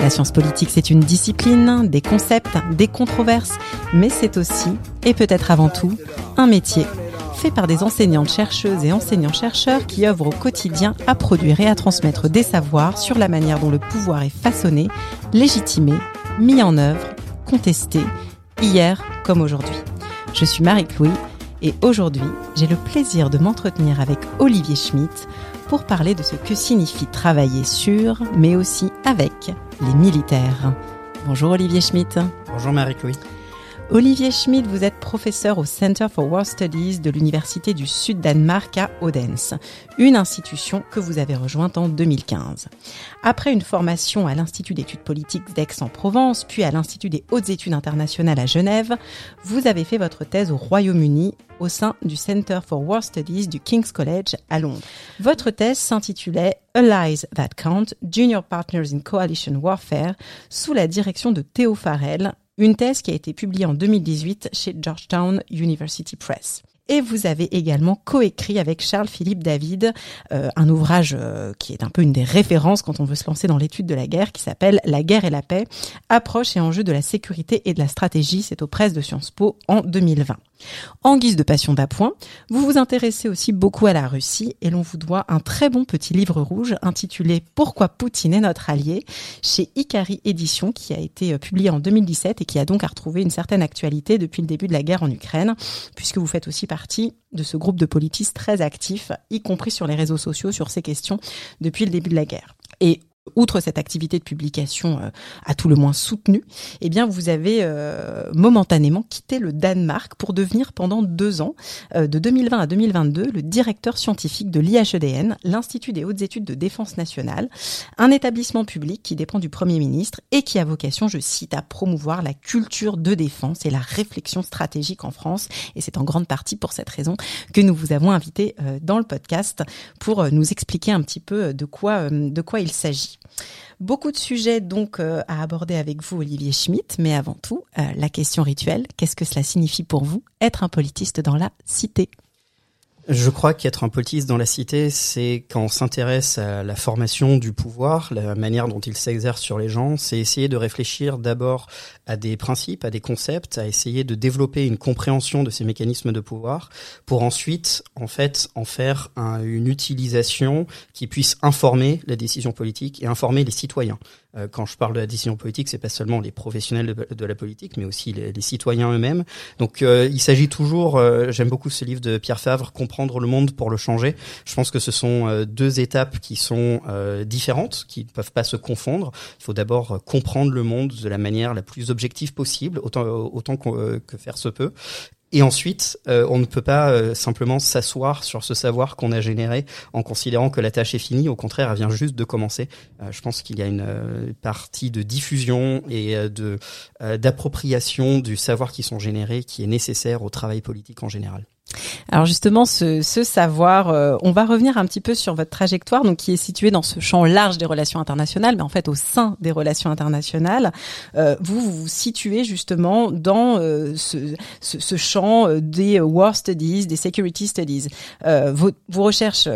La science politique, c'est une discipline, des concepts, des controverses, mais c'est aussi, et peut-être avant tout, un métier fait par des enseignantes chercheuses et enseignants-chercheurs qui œuvrent au quotidien à produire et à transmettre des savoirs sur la manière dont le pouvoir est façonné, légitimé, mis en œuvre, contesté, hier comme aujourd'hui. Je suis Marie-Louis et aujourd'hui, j'ai le plaisir de m'entretenir avec Olivier Schmitt pour parler de ce que signifie travailler sur, mais aussi avec les militaires. Bonjour Olivier Schmitt. Bonjour Marie-Louis. Olivier Schmidt, vous êtes professeur au Center for War Studies de l'Université du Sud-Danemark à Odense, une institution que vous avez rejointe en 2015. Après une formation à l'Institut d'études politiques d'Aix-en-Provence, puis à l'Institut des hautes études internationales à Genève, vous avez fait votre thèse au Royaume-Uni au sein du Center for War Studies du King's College à Londres. Votre thèse s'intitulait Allies That Count, Junior Partners in Coalition Warfare, sous la direction de Théo Farrell, une thèse qui a été publiée en 2018 chez Georgetown University Press. Et vous avez également coécrit avec Charles-Philippe David euh, un ouvrage euh, qui est un peu une des références quand on veut se lancer dans l'étude de la guerre, qui s'appelle La guerre et la paix, approche et enjeux de la sécurité et de la stratégie. C'est aux presses de Sciences Po en 2020. En guise de passion d'appoint, vous vous intéressez aussi beaucoup à la Russie et l'on vous doit un très bon petit livre rouge intitulé Pourquoi Poutine est notre allié chez Ikari Édition qui a été euh, publié en 2017 et qui a donc à retrouver une certaine actualité depuis le début de la guerre en Ukraine puisque vous faites aussi partie de ce groupe de politistes très actifs, y compris sur les réseaux sociaux sur ces questions depuis le début de la guerre. Outre cette activité de publication euh, à tout le moins soutenue, eh bien vous avez euh, momentanément quitté le Danemark pour devenir pendant deux ans, euh, de 2020 à 2022, le directeur scientifique de l'IHEDN, l'Institut des hautes études de défense nationale, un établissement public qui dépend du Premier ministre et qui a vocation, je cite, à promouvoir la culture de défense et la réflexion stratégique en France. Et c'est en grande partie pour cette raison que nous vous avons invité dans le podcast pour nous expliquer un petit peu de quoi, de quoi il s'agit. Beaucoup de sujets donc euh, à aborder avec vous, Olivier Schmitt, mais avant tout, euh, la question rituelle, qu'est-ce que cela signifie pour vous, être un politiste dans la cité? Je crois qu'être un politiste dans la cité, c'est quand on s'intéresse à la formation du pouvoir, la manière dont il s'exerce sur les gens, c'est essayer de réfléchir d'abord à des principes, à des concepts, à essayer de développer une compréhension de ces mécanismes de pouvoir, pour ensuite, en fait, en faire une utilisation qui puisse informer la décision politique et informer les citoyens. Euh, quand je parle de la décision politique, c'est pas seulement les professionnels de, la politique, mais aussi les, citoyens eux-mêmes. Donc, euh, il s'agit toujours. Euh, j'aime beaucoup ce livre de Pierre Favre, Comprendre le monde pour le changer. Je pense que ce sont deux étapes qui sont différentes, qui ne peuvent pas se confondre. Il faut d'abord comprendre le monde de la manière la plus objective possible, autant autant que faire se peut, et ensuite, euh, on ne peut pas euh, simplement s'asseoir sur ce savoir qu'on a généré en considérant que la tâche est finie. Au contraire, elle vient juste de commencer. Euh, je pense qu'il y a une partie de diffusion et de d'appropriation du savoir qui sont générés qui est nécessaire au travail politique en général. Alors justement, ce, savoir, euh, on va revenir un petit peu sur votre trajectoire, donc qui est située dans ce champ large des relations internationales, mais en fait au sein des relations internationales, euh, vous, vous situez justement dans euh, ce, champ des war studies, des security studies. Vos, vos, recherches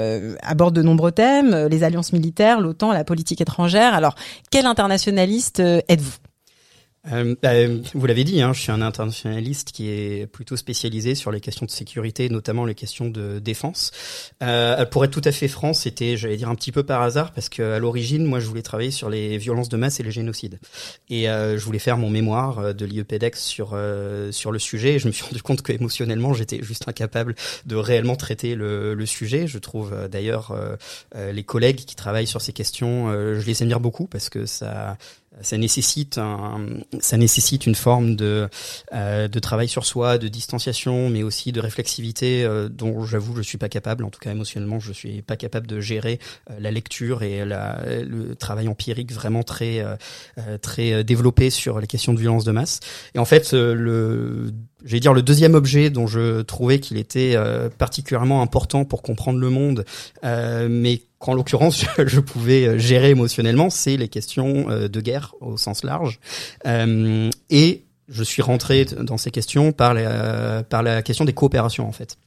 abordent de nombreux thèmes, les alliances militaires, l'OTAN, la politique étrangère. Alors, quel internationaliste êtes-vous? Euh, bah, vous l'avez dit, hein, je suis un internationaliste qui est plutôt spécialisé sur les questions de sécurité, notamment les questions de défense. Euh, pour être tout à fait franc, c'était, j'allais dire, un petit peu par hasard, parce que à l'origine, moi, je voulais travailler sur les violences de masse et les génocides, et euh, je voulais faire mon mémoire euh, de l'IEPEDEX sur euh, sur le sujet. Et je me suis rendu compte que émotionnellement, j'étais juste incapable de réellement traiter le, le sujet. Je trouve euh, d'ailleurs les collègues qui travaillent sur ces questions, je les admire beaucoup parce que ça ça nécessite un, ça nécessite une forme de euh, de travail sur soi, de distanciation, mais aussi de réflexivité euh, dont j'avoue je suis pas capable. En tout cas émotionnellement, je suis pas capable de gérer euh, la lecture et la, le travail empirique vraiment très euh, très développé sur les questions de violence de masse. Et en fait, le j'ai dire le deuxième objet dont je trouvais qu'il était particulièrement important pour comprendre le monde, mais qu'en l'occurrence je pouvais gérer émotionnellement, c'est les questions de guerre au sens large. et je suis rentré dans ces questions par la question des coopérations en fait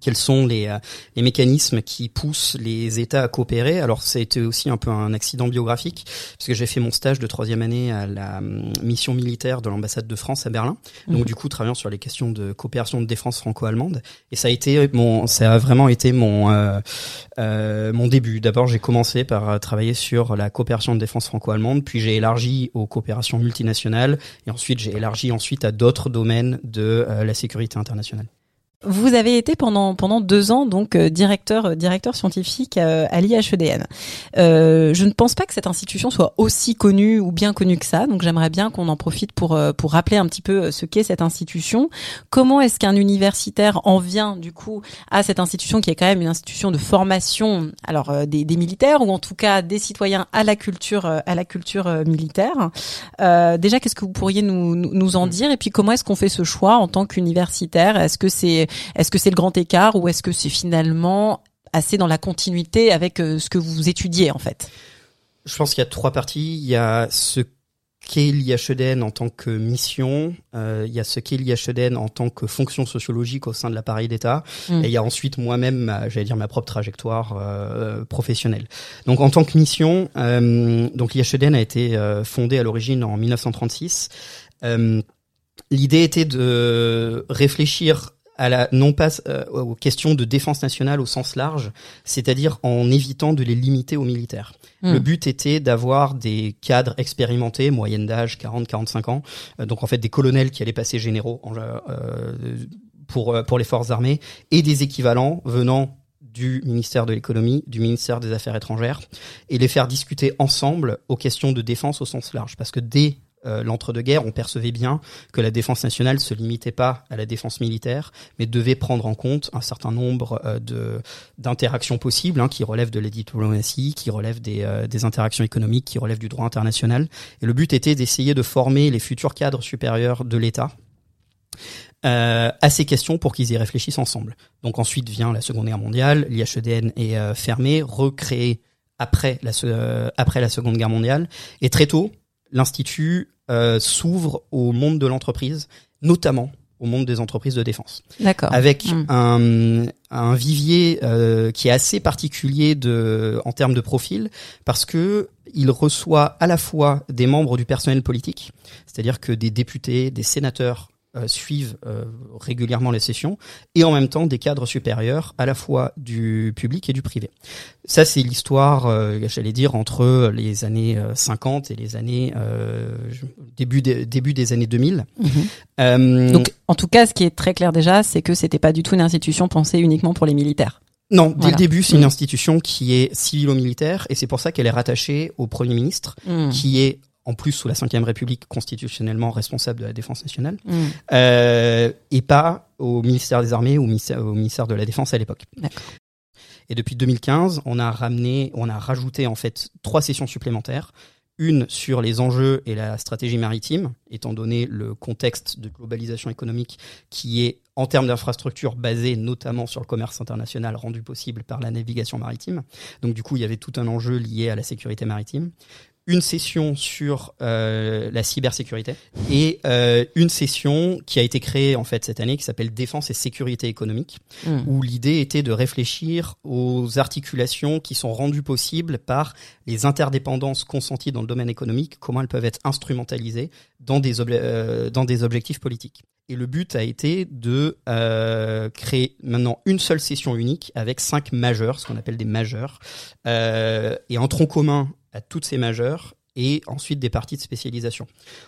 quels sont les, euh, les, mécanismes qui poussent les États à coopérer. Alors, ça a été aussi un peu un accident biographique, puisque j'ai fait mon stage de troisième année à la hum, mission militaire de l'ambassade de France à Berlin. Donc, mhm. du coup, travaillant sur les questions de coopération de défense franco-allemande. Et ça a été mon, ça a vraiment été mon, euh, euh, mon début. D'abord, j'ai commencé par travailler sur la coopération de défense franco-allemande, puis j'ai élargi aux coopérations multinationales, et ensuite j'ai élargi ensuite à d'autres domaines de la sécurité internationale. Vous avez été pendant pendant deux ans donc euh, directeur euh, directeur scientifique euh, à l'IHEDN. Euh, je ne pense pas que cette institution soit aussi connue ou bien connue que ça, donc j'aimerais bien qu'on en profite pour pour rappeler un petit peu ce qu'est cette institution. Comment est-ce qu'un universitaire en vient du coup à cette institution qui est quand même une institution de formation, alors des, des militaires ou en tout cas des citoyens à la culture à la culture militaire? déjà, qu'est-ce que vous pourriez nous nous en dire? Et puis comment est-ce qu'on fait ce choix en tant qu'universitaire? Est-ce que c'est est-ce que c'est le grand écart ou est-ce que c'est finalement assez dans la continuité avec euh, ce que vous étudiez en fait? Je pense qu'il y a trois parties. Il y a ce qu'est l'IHEDN en tant que mission, euh, il y a ce qu'est l'IHEDN en tant que fonction sociologique au sein de l'appareil d'État, mm. et il y a ensuite moi-même, j'allais dire ma propre trajectoire euh, professionnelle. Donc en tant que mission, donc l'IHEDN a été fondée à l'origine en 1936. L'idée était de réfléchir à la, non pas euh, aux questions de défense nationale au sens large, c'est-à-dire en évitant de les limiter aux militaires. Hmm. Le but était d'avoir des cadres expérimentés, moyenne d'âge 40-45 ans, euh, donc en fait des colonels qui allaient passer généraux en, euh, pour, pour les forces armées, et des équivalents venant du ministère de l'économie, du ministère des Affaires étrangères, et les faire discuter ensemble aux questions de défense au sens large. Parce que dès euh, l'entre-deux-guerres, on percevait bien que la défense nationale se limitait pas à la défense militaire, mais devait prendre en compte un certain nombre euh, de d'interactions possibles, hein, qui relèvent de la diplomatie, qui relèvent des, euh, des interactions économiques, qui relèvent du droit international. Et le but était d'essayer de former les futurs cadres supérieurs de l'État euh, à ces questions pour qu'ils y réfléchissent ensemble. Donc ensuite vient la Seconde Guerre mondiale, l'IHEDN est euh, fermé, recréé après la, après la Seconde Guerre mondiale, et très tôt, l'Institut euh, s'ouvre au monde de l'entreprise, notamment au monde des entreprises de défense. D'accord. Avec hmm. un, un, vivier euh, qui est assez particulier de, en termes de profil, parce que il reçoit à la fois des membres du personnel politique, c'est-à-dire que des députés, des sénateurs suivent euh, régulièrement les sessions et en même temps des cadres supérieurs à la fois du public et du privé. Ça c'est l'histoire, euh, j'allais dire, entre les années 50 et les années début des, début des années 2000. Mhm. Donc en tout cas, ce qui est très clair déjà, c'est que c'était pas du tout une institution pensée uniquement pour les militaires. Non, dès le début, c'est une mhm. institution qui est civilo-militaire et c'est pour ça qu'elle est rattachée au Premier ministre, mhm. qui est en plus sous la Ve République constitutionnellement responsable de la défense nationale, mm. euh, et pas au ministère des Armées ou au ministère, de la Défense à l'époque. Et depuis 2015, on a ramené, on a rajouté en fait trois sessions supplémentaires. Une sur les enjeux et la stratégie maritime, étant donné le contexte de globalisation économique qui est en termes d'infrastructures basé notamment sur le commerce international rendu possible par la navigation maritime. Donc du coup, il y avait tout un enjeu lié à la sécurité maritime une session sur euh, la cybersécurité et euh, une session qui a été créée en fait cette année qui s'appelle défense et sécurité économique hmm. où l'idée était de réfléchir aux articulations qui sont rendues possibles par les interdépendances consenties dans le domaine économique comment elles peuvent être instrumentalisées dans des euh, dans des objectifs politiques et le but a été de euh, créer maintenant une seule session unique avec cinq majeurs, ce qu'on appelle des majeurs, euh, et un tronc commun à toutes ces majeures et ensuite des parties de spécialisation.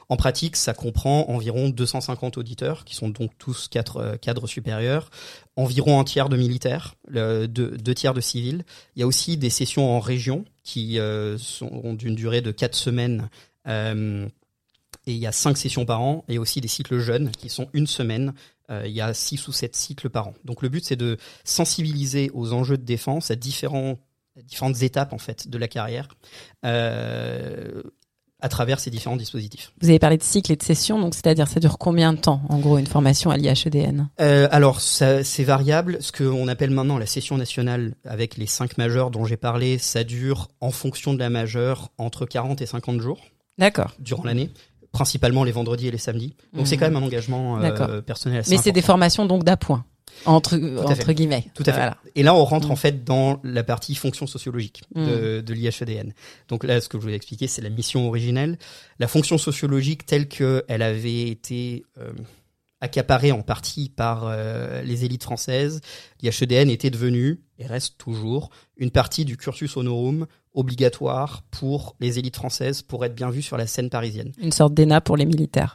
En pratique, ça comprend environ 250 auditeurs, qui sont donc tous quatre euh, cadres supérieurs, environ un tiers de militaires, deux, tiers de civils. Il y a aussi des sessions en région qui sont d'une durée de quatre semaines et il y a cinq sessions par an et aussi des cycles jeunes qui sont une semaine. Euh, il y a six ou sept cycles par an. Donc le but c'est de sensibiliser aux enjeux de défense à différents différentes étapes en fait de la carrière euh, à travers ces différents dispositifs. Vous avez parlé de cycle et de session, donc c'est-à-dire ça dure combien de temps en gros une formation à l'IHEDN euh, Alors c'est variable. Ce qu'on appelle maintenant la session nationale avec les cinq majeurs dont j'ai parlé, ça dure en fonction de la majeure entre 40 et 50 jours. D'accord. Durant l'année principalement les vendredis et les samedis. Donc c'est mmh. quand même un engagement euh, personnel. Mais c'est des formations donc d'appoint entre entre guillemets. Tout à fait. Et là, on rentre mm. en fait dans la partie fonction sociologique de, mm. de l'IHEDN. Donc là, ce que je voulais expliquer, c'est la mission originelle. La fonction sociologique telle qu'elle avait été euh, accaparée en partie par euh, les élites françaises, l'IHEDN était devenue et reste toujours une partie du cursus honorum obligatoire pour les élites françaises pour être bien vu sur la scène parisienne. Une sorte d'ENA pour les militaires.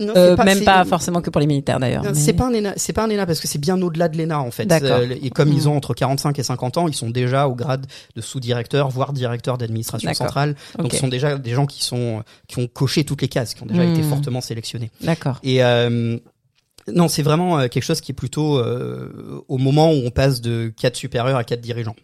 Euh, même pas forcément que pour les militaires d'ailleurs. C'est pas un ENA, c'est pas un ENA parce que c'est bien au-delà de l'ENA en fait. Euh, et comme ils mm. ont entre 45 et 50 ans, ils sont déjà au grade de sous-directeur, voire directeur d'administration centrale. Donc ce sont déjà des gens qui sont qui ont coché toutes les cases, qui ont déjà été mm. fortement sélectionnés. D'accord. Et euh, non, c'est vraiment quelque chose qui est plutôt au moment où on passe de cadre supérieur à cadre dirigeant.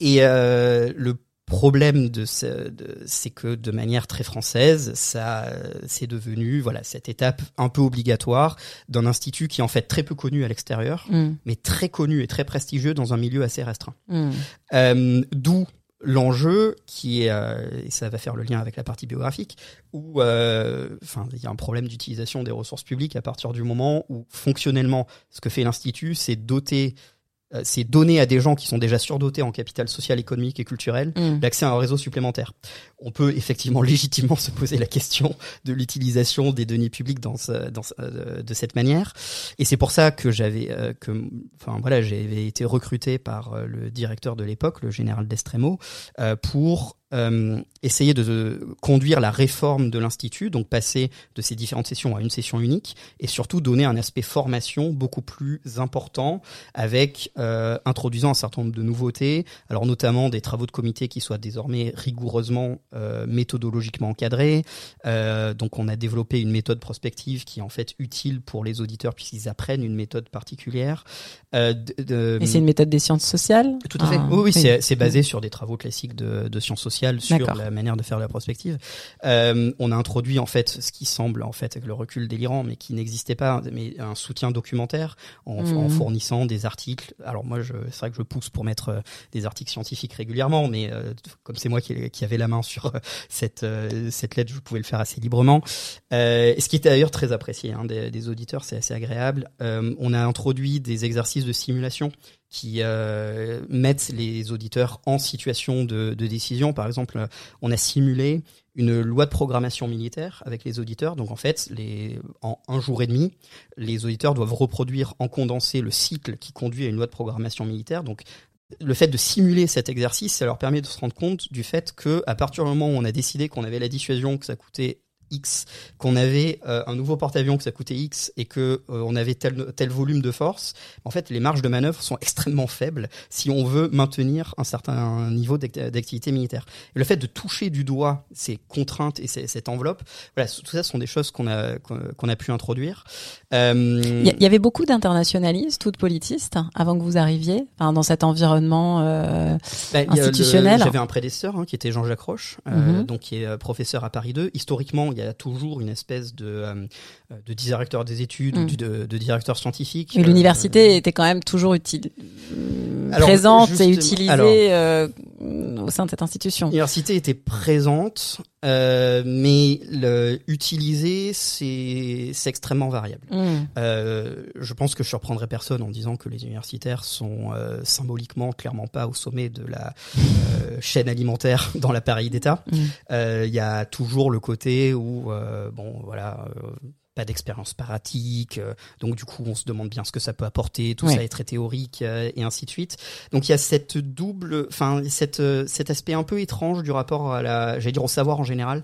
Et le problème de, c'est que de manière très française, ça c'est devenu voilà cette étape un peu obligatoire d'un institut qui est en fait très peu connu à l'extérieur, mm. mais très connu et très prestigieux dans un milieu assez restreint. Mm. Euh, d'où l'enjeu qui est, euh, et ça va faire le lien avec la partie biographique, où euh, enfin il y a un problème d'utilisation des ressources publiques à partir du moment où fonctionnellement ce que fait l'institut, c'est doter c'est donner à des gens qui sont déjà surdotés en capital social, économique et culturel mm. l'accès à un réseau supplémentaire. On peut effectivement légitimement se poser la question de l'utilisation des deniers publics dans, dans euh, de cette manière, et c'est pour ça que j'avais euh, que enfin voilà j'avais été recruté par le directeur de l'époque, le général Destremo, pour euh, essayer de, conduire la réforme de l'institut, donc passer de ces différentes sessions à une session unique, et surtout donner un aspect formation beaucoup plus important, avec euh, introduisant un certain nombre de nouveautés, alors notamment des travaux de comité qui soient désormais rigoureusement euh, méthodologiquement encadrés. Donc on a développé une méthode prospective qui est en fait utile pour les auditeurs puisqu'ils apprennent une méthode particulière. De, et c'est une méthode des sciences sociales? Tout à fait. Ah, oui, oui, c'est basé sur des travaux classiques de, de sciences sociales sur la manière de faire la prospective. Euh, on a introduit en fait ce qui semble en fait avec le recul délirant, mais qui n'existait pas, mais un soutien documentaire en, en, mhm. fournissant des articles. Alors moi, c'est vrai que je pousse pour mettre euh, des articles scientifiques régulièrement, mais euh, comme c'est moi qui, qui avait la main sur cette cette lettre, je pouvais le faire assez librement. ce qui était d'ailleurs très apprécié hein, des, des, auditeurs, c'est assez agréable. on a introduit des exercices de simulation qui euh, mettent les auditeurs en situation de, décision. Par exemple, on a simulé une loi de programmation militaire avec les auditeurs. Donc en fait, en un jour et demi, les auditeurs doivent reproduire en condensé le cycle qui conduit à une loi de programmation militaire. Donc le fait de simuler cet exercice, ça leur permet de se rendre compte du fait que à partir du moment où on a décidé qu'on avait la dissuasion, que ça coûtait X, qu'on avait euh, un nouveau porte-avions que ça coûtait X et que euh, on avait tel, tel volume de force, en fait, les marges de manœuvre sont extrêmement faibles si on veut maintenir un certain niveau d'activité militaire. Et le fait de toucher du doigt ces contraintes et cette enveloppe, voilà, tout ça sont des choses qu'on a qu'on a pu introduire. Euh, il y, avait beaucoup d'internationalistes ou de politistes avant que vous arriviez, enfin, dans cet environnement ben, institutionnel. J'avais un prédécesseur hein, qui était Jean-Jacques Roche, mm-hmm. donc qui est professeur à Paris 2. Historiquement, il y a toujours une espèce de, euh, de directeur des études ou mm. de, de, directeur scientifique. Mais l'université euh, était quand même toujours utile, présente et utilisée euh, au sein de cette institution. L'université était présente, euh, mais le, utiliser, c'est extrêmement variable. Mm. Euh, je pense que je surprendrai personne en disant que les universitaires sont euh, symboliquement clairement pas au sommet de la euh, chaîne alimentaire dans l'appareil d'État. Mm. Euh, il y a toujours le côté où, bon, voilà pas d'expérience pratique, euh, donc du coup on se demande bien ce que ça peut apporter, tout ça est très théorique euh, et ainsi de suite. Donc il y a cette double, enfin cette euh, cet aspect un peu étrange du rapport à la, j'allais dire au savoir en général,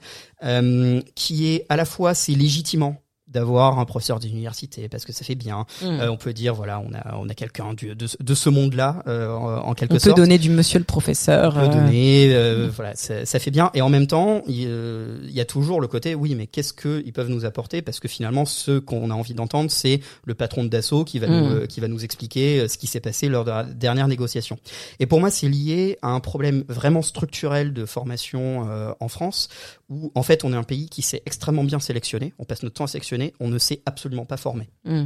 qui est à la fois c'est légitimement d'avoir un professeur d'université parce que ça fait bien. Mm. Euh, on peut dire voilà, on a on a quelqu'un de, de ce monde-là euh, en, quelque On peut sorte. donner du monsieur le professeur. On peut euh, donner, euh, voilà, ça, ça fait bien. Et en même temps, il, euh, y a toujours le côté, oui, mais qu'est-ce qu'ils peuvent nous apporter? Parce que finalement, ce qu'on a envie d'entendre, c'est le patron de Dassault qui va Mm. nous, euh, qui va nous expliquer ce qui s'est passé lors de la dernière négociation. Et pour moi, c'est lié à un problème vraiment structurel de formation euh, en France, où en fait, on est un pays qui sait extrêmement bien sélectionner. On passe notre temps à sélectionner, on ne sait absolument pas former. mm.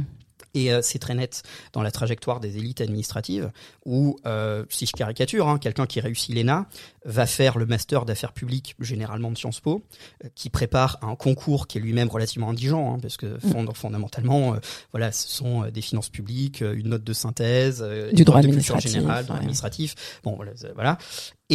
Et euh, c'est très net dans la trajectoire des élites administratives, où, euh, si je caricature, hein, quelqu'un qui réussit l'ENA va faire le master d'affaires publiques, généralement de Sciences Po, euh, qui prépare un concours qui est lui-même relativement indigent, hein, parce que fond- fondamentalement, voilà, ce sont des finances publiques, une note de synthèse, Du une droit note de culture administratif, droit. Bon, voilà.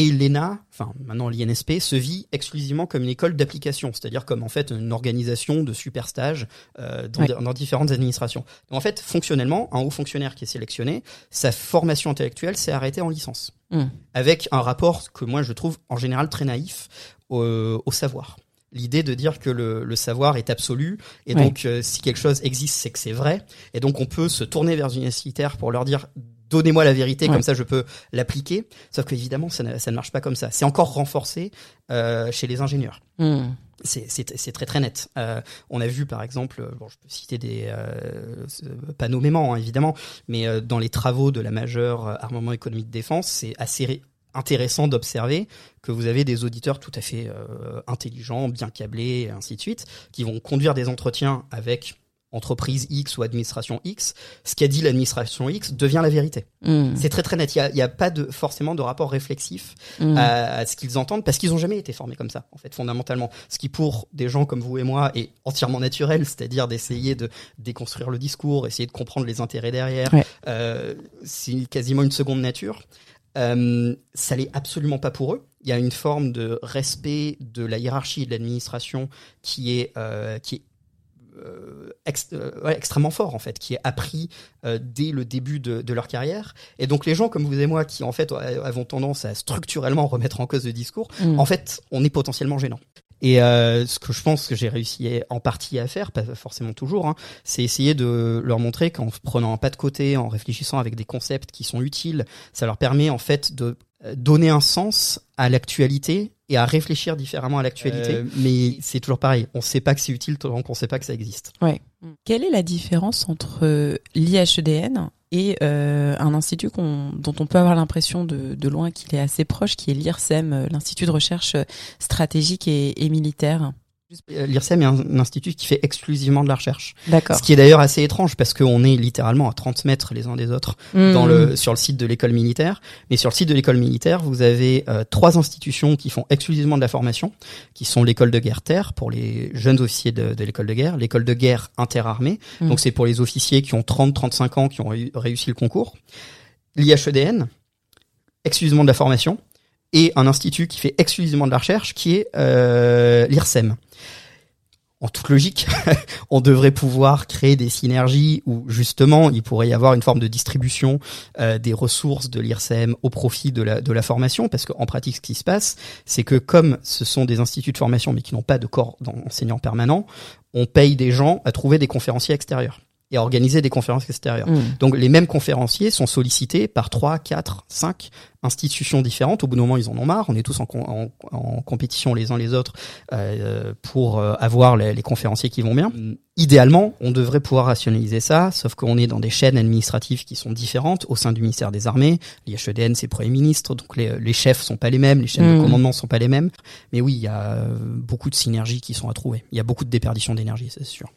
Et l'ENA, enfin maintenant l'INSP, se vit exclusivement comme une école d'application, c'est-à-dire comme en fait une organisation de super stages euh, dans, Ouais. dans différentes administrations. Donc en fait, fonctionnellement, un haut fonctionnaire qui est sélectionné, sa formation intellectuelle s'est arrêtée en licence, Mm. avec un rapport que moi je trouve en général très naïf au, au savoir. L'idée de dire que le, le savoir est absolu et Ouais. donc euh, si quelque chose existe, c'est que c'est vrai et donc on peut se tourner vers les universitaires pour leur dire donnez-moi la vérité Ouais. comme ça je peux l'appliquer. Sauf qu'évidemment ça ne, ça ne marche pas comme ça. C'est encore renforcé euh, chez les ingénieurs. Mm. C'est très très net. Euh, on a vu par exemple, euh, bon, je peux citer des, euh, pas nommément hein, évidemment, mais euh, dans les travaux de la majeure armement économique de défense, c'est assez intéressant d'observer que vous avez des auditeurs tout à fait intelligents, bien câblés, et ainsi de suite, qui vont conduire des entretiens avec entreprise X ou administration X. Ce qu'a dit l'administration X devient la vérité. Mm. C'est très très net. Il y a, pas de forcément de rapport réflexif Mm. à, à ce qu'ils entendent parce qu'ils ont jamais été formés comme ça en fait fondamentalement ce qui pour des gens comme vous et moi est entièrement naturel c'est-à-dire d'essayer de déconstruire le discours essayer de comprendre les intérêts derrière Ouais. euh, c'est quasiment une seconde nature euh, ça l'est absolument pas pour eux il y a une forme de respect de la hiérarchie et de l'administration qui est euh, qui est euh, euh, ouais, extrêmement fort en fait, qui est appris euh, dès le début de, de leur carrière. Et donc les gens comme vous et moi qui en fait avons tendance à structurellement remettre en cause le discours, Mm. en fait, on est potentiellement gênant. Et euh, ce que je pense que j'ai réussi en partie à faire, pas forcément toujours, hein, c'est essayer de leur montrer qu'en prenant un pas de côté, en réfléchissant avec des concepts qui sont utiles, ça leur permet en fait de donner un sens à l'actualité et à réfléchir différemment à l'actualité. Euh, mais c'est toujours pareil, on sait pas que c'est utile tant qu'on sait pas que ça existe. Ouais. Quelle est la différence entre euh, l'IHEDN et euh, un institut dont on peut avoir l'impression de, de loin qu'il est assez proche, qui est l'IRSEM, euh, l'Institut de recherche euh, stratégique et, et militaire? Euh, L'IRSEM est un, institut qui fait exclusivement de la recherche. D'accord. Ce qui est d'ailleurs assez étrange parce qu'on est littéralement à 30 mètres les uns des autres dans Mm. le sur le site de l'école militaire. Mais sur le site de l'école militaire, vous avez euh, trois institutions qui font exclusivement de la formation, qui sont l'école de guerre terre pour les jeunes officiers de, de l'école de guerre, l'école de guerre interarmée, Mm. donc c'est pour les officiers qui ont 30-35 ans qui ont réu- réussi le concours, l'IHEDN, exclusivement de la formation, et un institut qui fait exclusivement de la recherche, qui est euh, l'IRSEM. En toute logique, on devrait pouvoir créer des synergies où justement il pourrait y avoir une forme de distribution euh, des ressources de l'IRSEM au profit de la, de la formation, parce qu'en pratique ce qui se passe, c'est que comme ce sont des instituts de formation mais qui n'ont pas de corps d'enseignants permanents, on paye des gens à trouver des conférenciers extérieurs et à organiser des conférences extérieures. Mm. Donc les mêmes conférenciers sont sollicités par trois, quatre, cinq institutions différentes. Au bout d'un moment, ils en ont marre. On est tous en, en, en compétition les uns les autres euh, pour euh, avoir les, les conférenciers qui vont bien. Idéalement, on devrait pouvoir rationaliser ça, sauf qu'on est dans des chaînes administratives qui sont différentes au sein du ministère des Armées. L'IHEDN, c'est Premier ministre, donc les, les chefs sont pas les mêmes, les chaînes de commandement sont pas les mêmes. Mais oui, il y a euh, beaucoup de synergies qui sont à trouver. Il y a beaucoup de déperdition d'énergie, c'est sûr.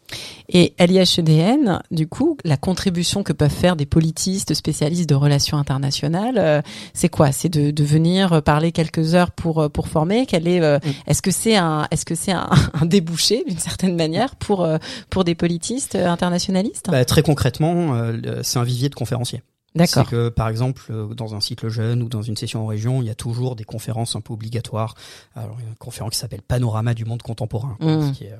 Et à l'IHEDN, du coup, la contribution que peuvent faire des politistes spécialistes de relations internationales, c'est quoi C'est de, de venir parler quelques heures pour euh, pour former. Quel est euh, Mm. Est-ce que c'est un est-ce que c'est un, un débouché d'une certaine manière pour euh, pour des politistes internationalistes? Bah, très concrètement, c'est un vivier de conférenciers. D'accord. C'est que, par exemple, dans un cycle jeune ou dans une session en région, il y a toujours des conférences un peu obligatoires. Alors, il y a une conférence qui s'appelle Panorama du monde contemporain, quoi, Mm. qui est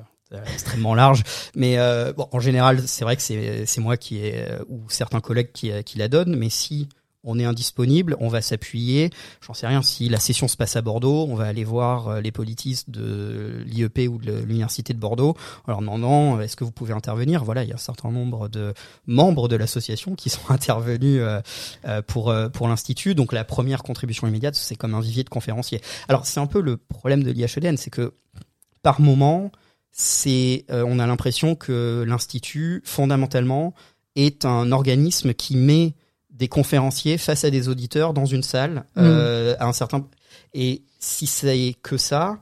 extrêmement large. Mais euh, bon, en général, c'est vrai que c'est moi qui ai, ou certains collègues qui, qui la donnent. Mais si on est indisponible, on va s'appuyer. J'en sais rien. Si la session se passe à Bordeaux, on va aller voir euh, les politistes de l'IEP ou de l'université de Bordeaux. Alors non, non, est-ce que vous pouvez intervenir? Voilà, il y a un certain nombre de membres de l'association qui sont intervenus euh, euh, pour pour l'institut. Donc la première contribution immédiate, c'est comme un vivier de conférenciers. Alors c'est un peu le problème de l'IHEDN, c'est que par moment, c'est on a l'impression que l'institut fondamentalement est un organisme qui met des conférenciers face à des auditeurs dans une salle mm. euh, à un certain et si c'est que ça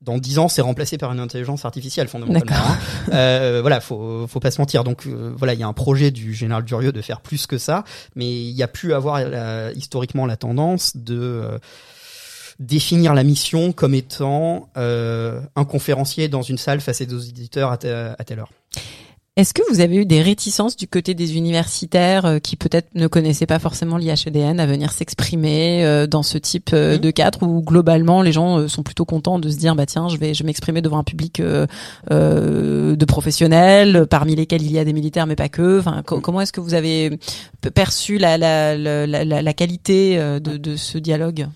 dans dix ans c'est remplacé par une intelligence artificielle fondamentalement hein. euh, voilà faut faut pas se mentir donc euh, voilà il y a un projet du général Durieux de faire plus que ça mais il y a pu avoir historiquement la tendance de définir la mission comme étant un conférencier dans une salle face à des auditeurs à, à telle heure est-ce que vous avez eu des réticences du côté des universitaires euh, qui peut-être ne connaissaient pas forcément l'IHEDN à venir s'exprimer euh, dans ce type euh, mmh. de cadre où globalement les gens sont plutôt contents de se dire bah tiens je vais je m'exprimer devant un public de professionnels parmi lesquels il y a des militaires mais pas que. Enfin mmh. comment est-ce que vous avez perçu la la la, la, la qualité de, de ce dialogue?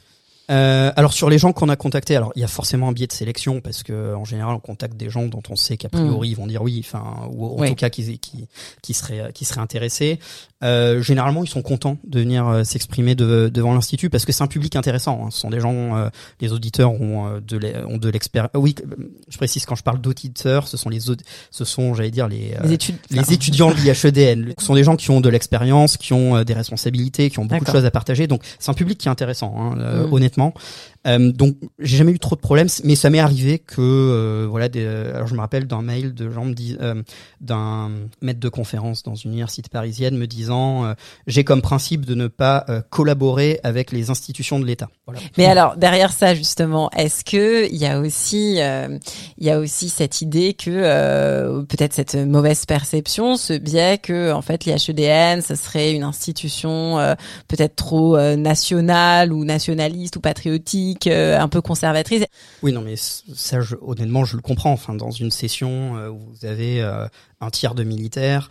Euh, alors sur les gens qu'on a contactés, alors il y a forcément un biais de sélection parce que en général on contacte des gens dont on sait qu'a priori mm. ils vont dire oui, enfin ou en tout cas qui qui qui seraient qui seraient intéressés. Euh, généralement, ils sont contents de venir euh, s'exprimer devant l'institut parce que c'est un public intéressant. Hein. Ce sont des gens, euh, les auditeurs ont de de l'expérience. oui, je précise quand je parle d'auditeurs, ce sont les ce sont, j'allais dire les les, les étudiants de l'IHEDN. Ce sont des gens qui ont de l'expérience, qui ont des responsabilités, qui ont beaucoup de choses à partager. Donc c'est un public qui est intéressant, hein, mm. honnêtement classement. Euh, donc j'ai jamais eu trop de problèmes, mais ça m'est arrivé que euh, voilà. Des, euh, alors je me rappelle d'un mail de gens me disent d'un maître de conférence dans une université parisienne me disant j'ai comme principe de ne pas collaborer avec les institutions de l'État. Mais alors derrière ça justement, est-ce que il y a aussi il y a aussi cette idée que peut-être cette mauvaise perception, ce biais que en fait l'IHEDN, ça serait une institution peut-être trop nationale ou nationaliste ou patriotique euh, un peu conservatrice. Oui, non, mais ça, honnêtement, je le comprends. Enfin, dans une session euh, où vous avez euh, un tiers de militaires,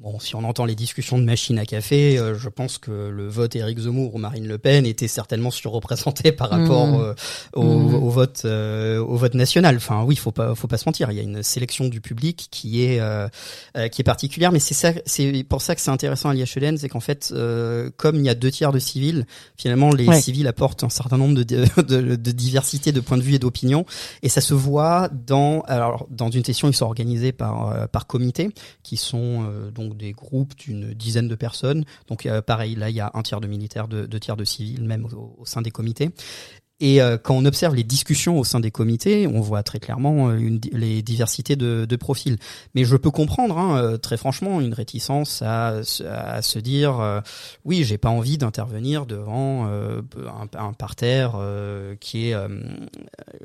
bon, si on entend les discussions de machines à café, euh, je pense que le vote Éric Zemmour ou Marine Le Pen était certainement surreprésenté par rapport mmh. euh, au, mmh. au, vote au vote national. Enfin, oui, faut pas faut pas se mentir. Il y a une sélection du public qui est qui est particulière, mais c'est ça, c'est pour ça que c'est intéressant à l'IHLN, c'est qu'en fait, comme il y a deux tiers de civils, finalement les civils apportent un certain nombre de, de, de, diversité de points de vue et d'opinions, et ça se voit dans alors dans une session ils sont organisés par par comité qui sont euh, des groupes d'une dizaine de personnes. Donc pareil, là il y a un tiers de militaires, deux, tiers de civils, même au sein des comités. Et euh, quand on observe les discussions au sein des comités, on voit très clairement euh, une, les diversités de, de, profils. Mais je peux comprendre, hein, euh, très franchement, une réticence à, à se dire, oui, j'ai pas envie d'intervenir devant un, un, parterre qui est,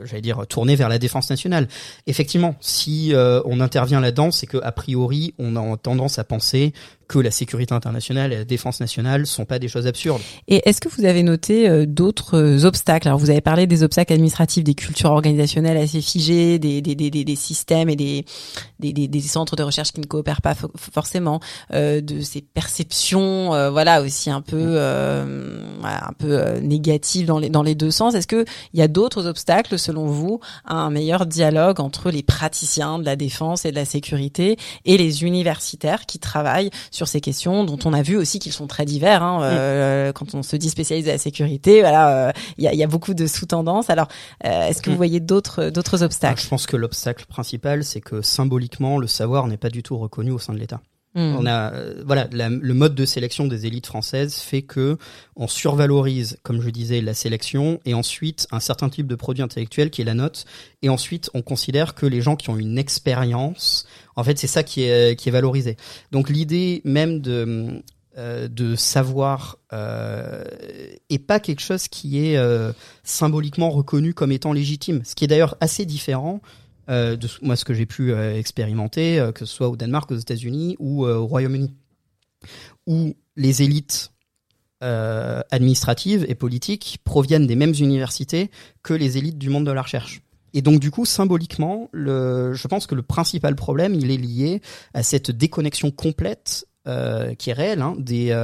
j'allais dire, tourné vers la défense nationale. Effectivement, si on intervient là-dedans, c'est que a priori, on a tendance à penser que la sécurité internationale et la défense nationale sont pas des choses absurdes. Et est-ce que vous avez noté euh, d'autres euh, obstacles? Alors vous avez parlé des obstacles administratifs, des cultures organisationnelles assez figées, des, des, des, des systèmes et des, des, des, centres de recherche qui ne coopèrent pas forcément, euh, de ces perceptions, euh, voilà aussi un peu, un peu négatives dans les dans les deux sens. Est-ce que il y a d'autres obstacles selon vous à un meilleur dialogue entre les praticiens de la défense et de la sécurité et les universitaires qui travaillent sur sur ces questions dont on a vu aussi qu'ils sont très divers. Hein, euh, quand on se dit spécialiste de la sécurité, voilà, euh, il y, a, y, a, beaucoup de sous-tendances. Alors, euh, est-ce que vous mm. voyez d'autres d'autres obstacles? Je pense que l'obstacle principal, c'est que symboliquement, le savoir n'est pas du tout reconnu au sein de l'État. Mm. On a voilà le mode de sélection des élites françaises fait que on survalorise comme je disais la sélection et ensuite un certain type de produit intellectuel qui est la note et ensuite on considère que les gens qui ont une expérience en fait, c'est ça qui est, qui est valorisé. Donc l'idée même de, euh, de savoir euh, pas quelque chose qui est euh, symboliquement reconnu comme étant légitime. Ce qui est d'ailleurs assez différent euh, de moi ce que j'ai pu euh, expérimenter, euh, que ce soit au Danemark, aux États-Unis ou au Royaume-Uni, où les élites administratives et politiques proviennent des mêmes universités que les élites du monde de la recherche. Et donc du coup, symboliquement, le, je pense que le principal problème, il est lié à cette déconnexion complète qui est réelle, hein, des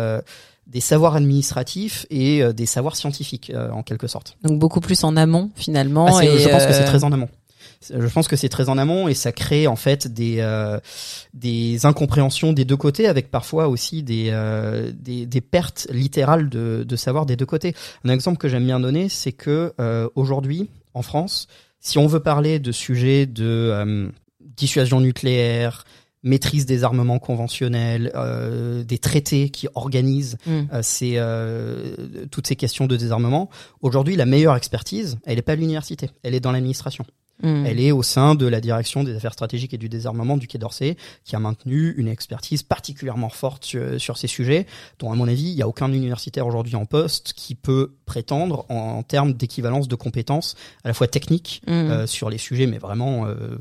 des savoirs administratifs et des savoirs scientifiques en quelque sorte. Donc beaucoup plus en amont finalement. Ah, et je pense que c'est très en amont. Je pense que c'est très en amont et ça crée en fait des euh, des incompréhensions des deux côtés, avec parfois aussi des euh, des, des, pertes littérales de, de savoir des deux côtés. Un exemple que j'aime bien donner, c'est que euh, aujourd'hui en France, si on veut parler de sujets de dissuasion nucléaire, maîtrise des armements conventionnels, euh, des traités qui organisent mm. euh, ces, euh, toutes ces questions de désarmement. Aujourd'hui, la meilleure expertise, elle n'est pas à l'université, elle est dans l'administration. Mm. Elle est au sein de la direction des affaires stratégiques et du désarmement du Quai d'Orsay, qui a maintenu une expertise particulièrement forte sur, ces sujets, dont à mon avis, il n'y a aucun universitaire aujourd'hui en poste qui peut prétendre en, termes d'équivalence de compétences à la fois techniques mm. sur les sujets, mais vraiment euh,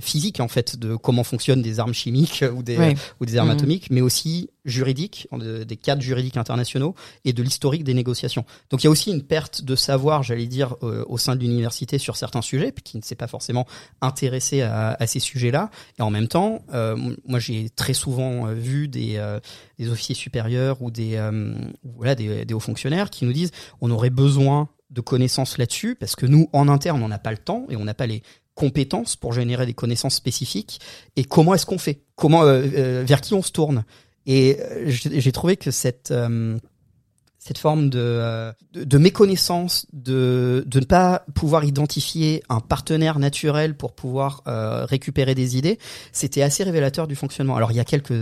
physique en fait de comment fonctionnent des armes chimiques ou des ou des armes mmh. atomiques, mais aussi juridique, des cadres juridiques internationaux et de l'historique des négociations. Donc il y a aussi une perte de savoir, j'allais dire, euh, au sein de l'université sur certains sujets, puis qui ne s'est pas forcément intéressé à, à ces sujets-là. Et en même temps, euh, moi j'ai très souvent vu des, des officiers supérieurs ou des voilà des, des hauts fonctionnaires qui nous disent on aurait besoin de connaissances là-dessus parce que nous en interne on n'a pas le temps et on n'a pas les compétences pour générer des connaissances spécifiques et comment est-ce qu'on fait? Comment euh, euh, vers qui on se tourne? Et euh, j'ai trouvé que cette cette forme de, de, méconnaissance, de, de ne pas pouvoir identifier un partenaire naturel pour pouvoir récupérer des idées, c'était assez révélateur du fonctionnement. Alors il y a quelques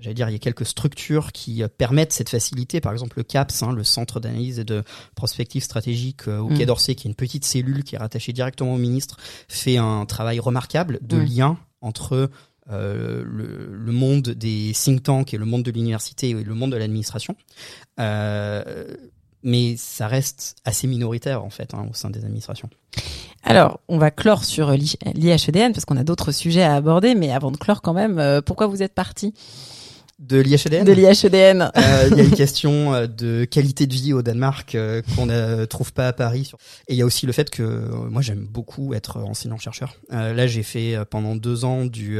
j'allais dire, il y a quelques structures qui euh, permettent cette facilité. Par exemple, le CAPS, hein, le Centre d'analyse et de prospective stratégique euh, au Quai mm. d'Orsay, qui est une petite cellule qui est rattachée directement au ministre, fait un travail remarquable de mm. lien entre euh, le, le, monde des think tanks et le monde de l'université et le monde de l'administration. Euh, mais ça reste assez minoritaire en fait hein, au sein des administrations. Alors, on va clore sur l'IHEDN parce qu'on a d'autres sujets à aborder, mais avant de clore quand même, pourquoi vous êtes parti? De l'IHEDN De l'IHEDN. Euh, il y a une question euh, de qualité de vie au Danemark euh, qu'on ne trouve pas à Paris. Et il y a aussi le fait que moi j'aime beaucoup être enseignant-chercheur. là j'ai fait pendant deux ans du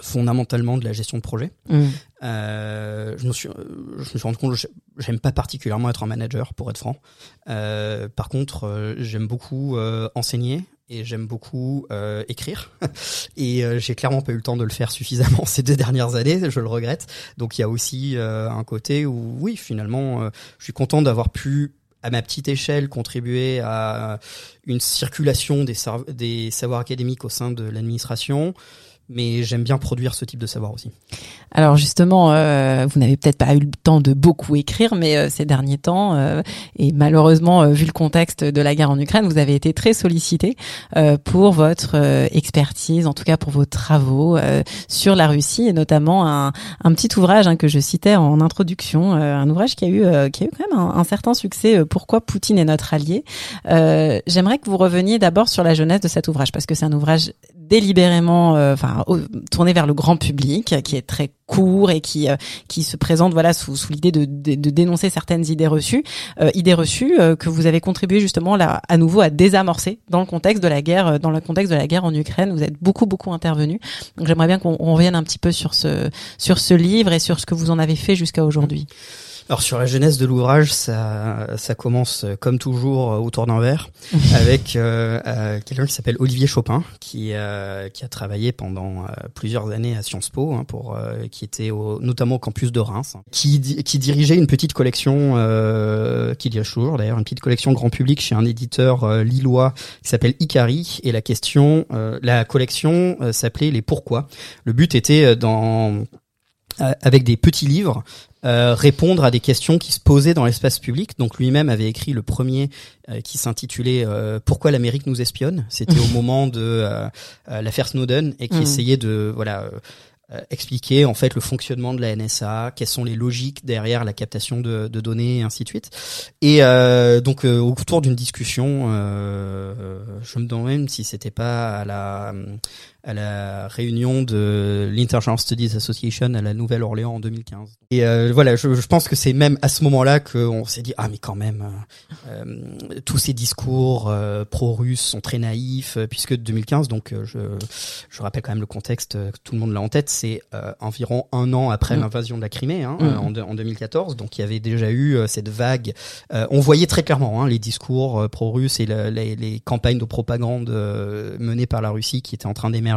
fondamentalement de la gestion de projet. Mm. je me suis je me suis rendu compte que j'aime pas particulièrement être un manager pour être franc. par contre j'aime beaucoup enseigner et j'aime beaucoup euh, écrire. Et euh, j'ai clairement pas eu le temps de le faire suffisamment ces deux dernières années je le regrette. Donc il y a aussi euh, un côté où oui finalement je suis content d'avoir pu à ma petite échelle contribuer à une circulation des, des savoirs académiques au sein de l'administration mais j'aime bien produire ce type de savoir aussi. Alors justement, euh, vous n'avez peut-être pas eu le temps de beaucoup écrire, mais euh, ces derniers temps, euh, et malheureusement vu le contexte de la guerre en Ukraine, vous avez été très sollicité pour votre expertise, en tout cas pour vos travaux sur la Russie, et notamment un, un petit ouvrage hein, que je citais en introduction, un ouvrage qui a eu qui a eu quand même un, un certain succès. Pourquoi Poutine est notre allié J'aimerais que vous reveniez d'abord sur la jeunesse de cet ouvrage, parce que c'est un ouvrage délibérément, enfin tourné vers le grand public, qui est très court et qui euh, qui se présente voilà sous, sous l'idée de, de, de, dénoncer certaines idées reçues, euh, idées reçues euh, que vous avez contribué justement là à nouveau à désamorcer dans le contexte de la guerre, dans le contexte de la guerre en Ukraine. Vous êtes beaucoup beaucoup intervenu. Donc j'aimerais bien qu'on revienne un petit peu sur ce sur ce livre et sur ce que vous en avez fait jusqu'à aujourd'hui. Alors sur la jeunesse de l'ouvrage, ça, ça commence euh, comme toujours au tournant vert avec euh, euh, quelqu'un qui s'appelle Olivier Chopin, qui euh, qui a travaillé pendant plusieurs années à Sciences Po, hein, pour qui était au, notamment au campus de Reims, qui qui dirigeait une petite collection, qui dirige toujours d'ailleurs une petite collection grand public chez un éditeur lillois qui s'appelle Ikari, et la question, la collection s'appelait les pourquoi. Le but était dans avec des petits livres euh, répondre à des questions qui se posaient dans l'espace public. Donc lui-même avait écrit le premier euh, qui s'intitulait euh, Pourquoi l'Amérique nous espionne? C'était au moment de l'affaire Snowden et qui mmh. essayait de voilà expliquer en fait le fonctionnement de la NSA, quelles sont les logiques derrière la captation de, de données et ainsi de suite. Et donc autour d'une discussion, je me demande même si c'était pas à la à la réunion de l'International Studies Association à la Nouvelle-Orléans en 2015. Et euh, voilà, je, je, pense que c'est même à ce moment-là qu'on s'est dit ah mais quand même euh, euh tous ces discours euh, pro-russes sont très naïfs puisque 2015 donc je je rappelle quand même le contexte tout le monde l'a en tête c'est environ un an après mm. l'invasion de la Crimée, hein, mm. en, en, 2014. Donc il y avait déjà eu cette vague. on voyait très clairement hein, les discours pro-russes et les, les, campagnes de propagande menées par la Russie qui étaient en train d'émerger.